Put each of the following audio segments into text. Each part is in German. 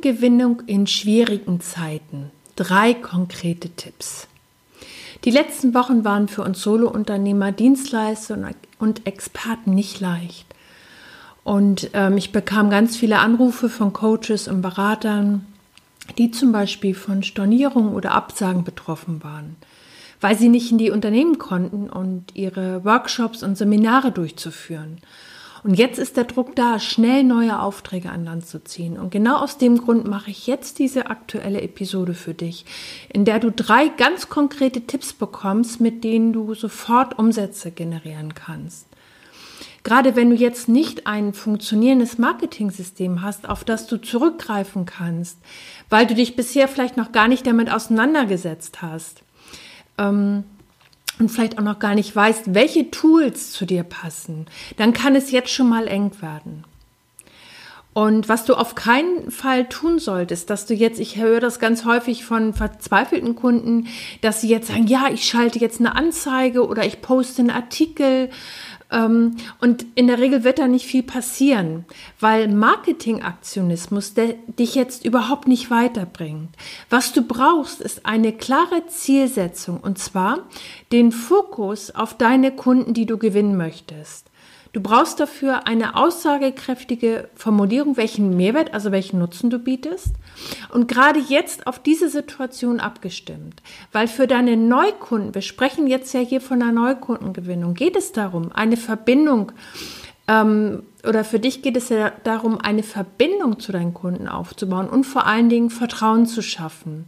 Kundengewinnung in schwierigen Zeiten. Drei konkrete Tipps. Die letzten Wochen waren für uns Solounternehmer, Dienstleister und Experten nicht leicht. Und ähm, ich bekam ganz viele Anrufe von Coaches und Beratern, die zum Beispiel von Stornierungen oder Absagen betroffen waren, weil sie nicht in die Unternehmen konnten und ihre Workshops und Seminare durchzuführen. Und jetzt ist der Druck da, schnell neue Aufträge an Land zu ziehen. Und genau aus dem Grund mache ich jetzt diese aktuelle Episode für dich, in der du drei ganz konkrete Tipps bekommst, mit denen du sofort Umsätze generieren kannst. Gerade wenn du jetzt nicht ein funktionierendes Marketing-System hast, auf das du zurückgreifen kannst, weil du dich bisher vielleicht noch gar nicht damit auseinandergesetzt hast. Ähm, und vielleicht auch noch gar nicht weißt, welche Tools zu dir passen, dann kann es jetzt schon mal eng werden. Und was du auf keinen Fall tun solltest, dass du jetzt, ich höre das ganz häufig von verzweifelten Kunden, dass sie jetzt sagen, ja, ich schalte jetzt eine Anzeige oder ich poste einen Artikel und in der Regel wird da nicht viel passieren, weil Marketingaktionismus dich jetzt überhaupt nicht weiterbringt. Was du brauchst, ist eine klare Zielsetzung und zwar den Fokus auf deine Kunden, die du gewinnen möchtest. Du brauchst dafür eine aussagekräftige Formulierung, welchen Mehrwert, also welchen Nutzen du bietest. Und gerade jetzt auf diese Situation abgestimmt. Weil für deine Neukunden, wir sprechen jetzt ja hier von einer Neukundengewinnung, geht es darum, eine Verbindung ähm, oder für dich geht es ja darum, eine Verbindung zu deinen Kunden aufzubauen und vor allen Dingen Vertrauen zu schaffen.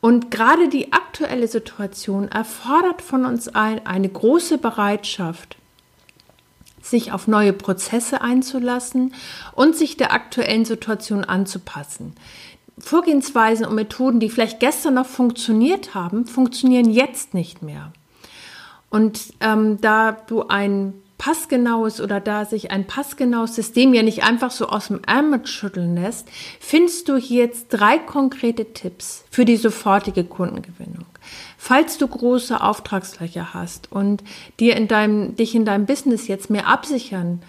Und gerade die aktuelle Situation erfordert von uns allen eine große Bereitschaft, sich auf neue Prozesse einzulassen und sich der aktuellen Situation anzupassen. Vorgehensweisen und Methoden, die vielleicht gestern noch funktioniert haben, funktionieren jetzt nicht mehr. Und ähm, da du ein passgenaues oder da sich ein passgenaues System ja nicht einfach so aus dem Ärmel schütteln lässt, findest du hier jetzt drei konkrete Tipps für die sofortige Kundengewinnung. Falls du große Auftragslöcher hast und dir in deinem, dich in deinem Business jetzt mehr absichern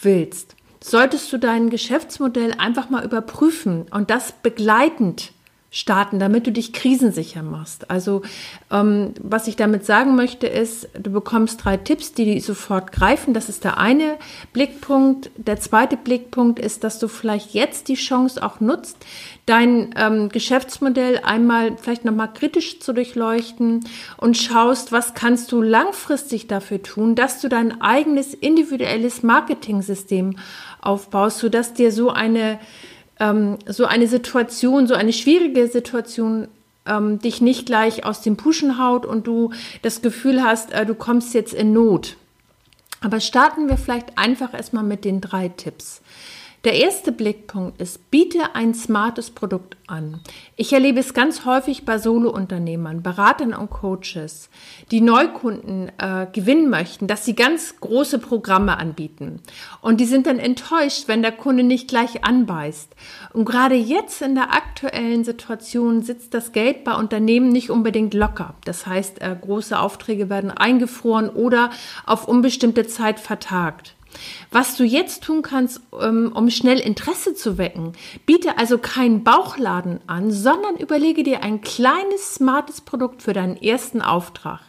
willst, solltest du dein Geschäftsmodell einfach mal überprüfen und das begleitend starten, damit du dich krisensicher machst. Also ähm, was ich damit sagen möchte ist, du bekommst drei Tipps, die sofort greifen. Das ist der eine Blickpunkt. Der zweite Blickpunkt ist, dass du vielleicht jetzt die Chance auch nutzt, dein ähm, Geschäftsmodell einmal vielleicht nochmal kritisch zu durchleuchten und schaust, was kannst du langfristig dafür tun, dass du dein eigenes individuelles Marketing-System aufbaust, sodass dir so eine ähm, so eine Situation, so eine schwierige Situation ähm, dich nicht gleich aus dem Puschen haut und du das Gefühl hast, äh, du kommst jetzt in Not. Aber starten wir vielleicht einfach erstmal mit den drei Tipps. Der erste Blickpunkt ist, biete ein smartes Produkt an. Ich erlebe es ganz häufig bei Solounternehmern, Beratern und Coaches, die Neukunden äh, gewinnen möchten, dass sie ganz große Programme anbieten. Und die sind dann enttäuscht, wenn der Kunde nicht gleich anbeißt. Und gerade jetzt in der aktuellen Situation sitzt das Geld bei Unternehmen nicht unbedingt locker. Das heißt, äh, große Aufträge werden eingefroren oder auf unbestimmte Zeit vertagt. Was du jetzt tun kannst, ähm, um schnell Interesse zu wecken, biete also keinen Bauchladen an, sondern überlege dir ein kleines, smartes Produkt für deinen ersten Auftrag.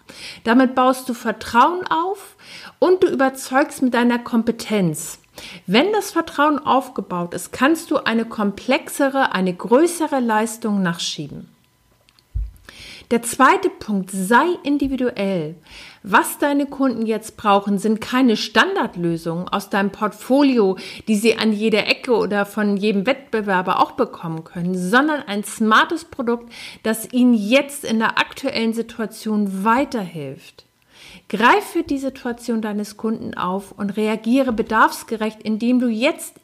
Damit baust du Vertrauen auf und du überzeugst mit deiner Kompetenz. Wenn das Vertrauen aufgebaut ist, kannst du eine komplexere, eine größere Leistung nachschieben. Der zweite Punkt, sei individuell. Was deine Kunden jetzt brauchen, sind keine Standardlösungen aus deinem Portfolio, die sie an jeder Ecke oder von jedem Wettbewerber auch bekommen können, sondern ein smartes Produkt, das ihnen jetzt in der aktuellen Situation weiterhilft. Greif für die Situation deines Kunden auf und reagiere bedarfsgerecht, indem du jetzt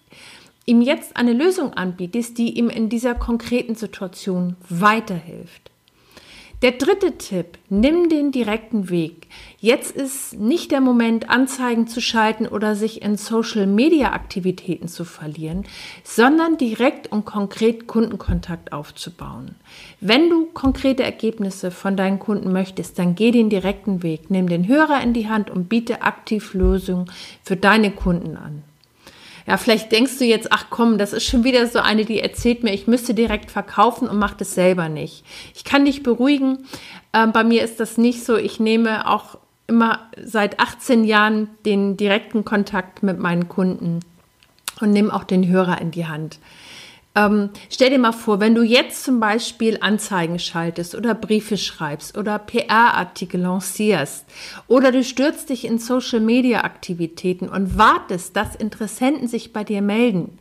ihm jetzt eine Lösung anbietest, die ihm in dieser konkreten Situation weiterhilft. Der dritte Tipp, nimm den direkten Weg. Jetzt ist nicht der Moment, Anzeigen zu schalten oder sich in Social-Media-Aktivitäten zu verlieren, sondern direkt und konkret Kundenkontakt aufzubauen. Wenn du konkrete Ergebnisse von deinen Kunden möchtest, dann geh den direkten Weg, nimm den Hörer in die Hand und biete aktiv Lösungen für deine Kunden an. Ja, vielleicht denkst du jetzt, ach komm, das ist schon wieder so eine, die erzählt mir, ich müsste direkt verkaufen und macht es selber nicht. Ich kann dich beruhigen. Ähm, bei mir ist das nicht so. Ich nehme auch immer seit 18 Jahren den direkten Kontakt mit meinen Kunden und nehme auch den Hörer in die Hand. Ähm, stell dir mal vor, wenn du jetzt zum Beispiel Anzeigen schaltest oder Briefe schreibst oder PR-Artikel lancierst oder du stürzt dich in Social-Media-Aktivitäten und wartest, dass Interessenten sich bei dir melden,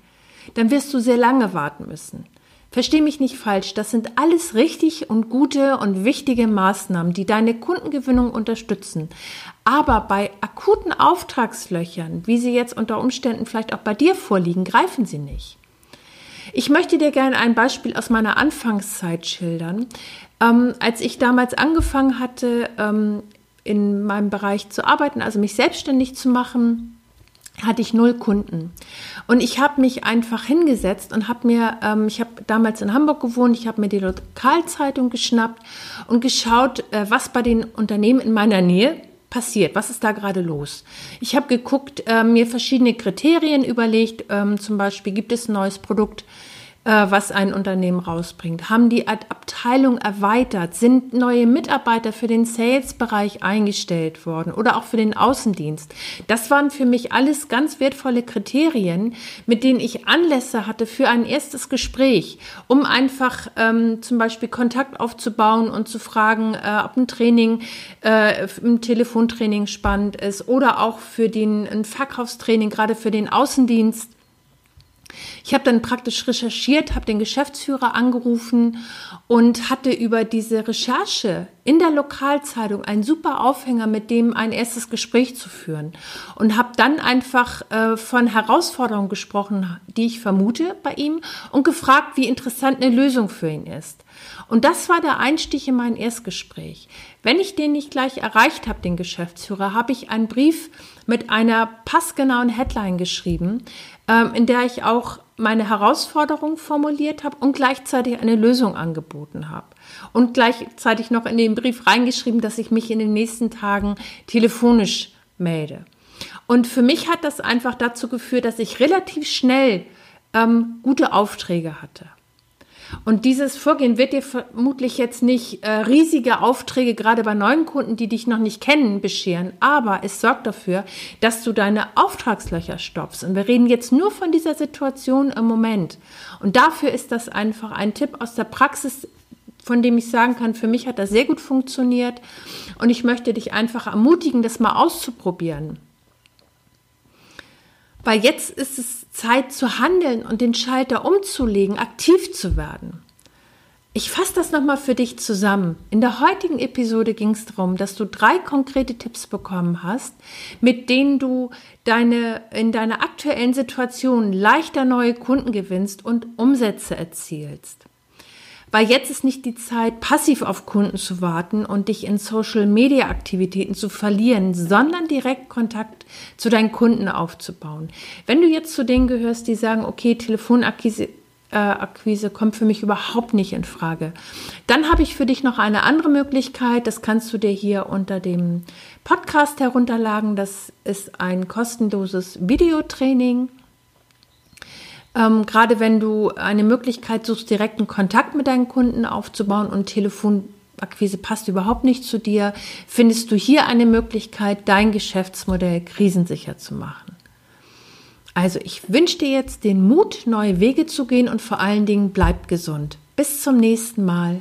dann wirst du sehr lange warten müssen. Versteh mich nicht falsch, das sind alles richtig und gute und wichtige Maßnahmen, die deine Kundengewinnung unterstützen. Aber bei akuten Auftragslöchern, wie sie jetzt unter Umständen vielleicht auch bei dir vorliegen, greifen sie nicht. Ich möchte dir gerne ein Beispiel aus meiner Anfangszeit schildern. Ähm, als ich damals angefangen hatte, ähm, in meinem Bereich zu arbeiten, also mich selbstständig zu machen, hatte ich null Kunden. Und ich habe mich einfach hingesetzt und habe mir, ähm, ich habe damals in Hamburg gewohnt, ich habe mir die Lokalzeitung geschnappt und geschaut, äh, was bei den Unternehmen in meiner Nähe passiert? Was ist da gerade los? Ich habe geguckt, äh, mir verschiedene Kriterien überlegt. Ähm, zum Beispiel gibt es ein neues Produkt, was ein Unternehmen rausbringt? Haben die Abteilung erweitert? Sind neue Mitarbeiter für den Sales-Bereich eingestellt worden oder auch für den Außendienst? Das waren für mich alles ganz wertvolle Kriterien, mit denen ich Anlässe hatte für ein erstes Gespräch, um einfach ähm, zum Beispiel Kontakt aufzubauen und zu fragen, äh, ob ein Training, äh, ein Telefontraining spannend ist oder auch für den ein Verkaufstraining, gerade für den Außendienst ich habe dann praktisch recherchiert, habe den Geschäftsführer angerufen und hatte über diese Recherche in der Lokalzeitung einen super Aufhänger, mit dem ein erstes Gespräch zu führen. Und habe dann einfach äh, von Herausforderungen gesprochen, die ich vermute bei ihm und gefragt, wie interessant eine Lösung für ihn ist. Und das war der Einstieg in mein Erstgespräch. Wenn ich den nicht gleich erreicht habe, den Geschäftsführer, habe ich einen Brief mit einer passgenauen Headline geschrieben, ähm, in der ich auch meine Herausforderung formuliert habe und gleichzeitig eine Lösung angeboten habe. Und gleichzeitig noch in den Brief reingeschrieben, dass ich mich in den nächsten Tagen telefonisch melde. Und für mich hat das einfach dazu geführt, dass ich relativ schnell ähm, gute Aufträge hatte. Und dieses Vorgehen wird dir vermutlich jetzt nicht äh, riesige Aufträge, gerade bei neuen Kunden, die dich noch nicht kennen, bescheren. Aber es sorgt dafür, dass du deine Auftragslöcher stopfst. Und wir reden jetzt nur von dieser Situation im Moment. Und dafür ist das einfach ein Tipp aus der Praxis, von dem ich sagen kann, für mich hat das sehr gut funktioniert. Und ich möchte dich einfach ermutigen, das mal auszuprobieren. Weil jetzt ist es Zeit zu handeln und den Schalter umzulegen, aktiv zu werden. Ich fasse das nochmal für dich zusammen. In der heutigen Episode ging es darum, dass du drei konkrete Tipps bekommen hast, mit denen du deine, in deiner aktuellen Situation leichter neue Kunden gewinnst und Umsätze erzielst. Weil jetzt ist nicht die Zeit, passiv auf Kunden zu warten und dich in Social-Media-Aktivitäten zu verlieren, sondern direkt Kontakt zu deinen Kunden aufzubauen. Wenn du jetzt zu denen gehörst, die sagen, okay, Telefonakquise äh, Akquise kommt für mich überhaupt nicht in Frage. Dann habe ich für dich noch eine andere Möglichkeit. Das kannst du dir hier unter dem Podcast herunterladen. Das ist ein kostenloses Videotraining. Ähm, gerade wenn du eine Möglichkeit suchst, direkten Kontakt mit deinen Kunden aufzubauen und Telefonakquise passt überhaupt nicht zu dir, findest du hier eine Möglichkeit, dein Geschäftsmodell krisensicher zu machen. Also ich wünsche dir jetzt den Mut, neue Wege zu gehen und vor allen Dingen bleib gesund. Bis zum nächsten Mal.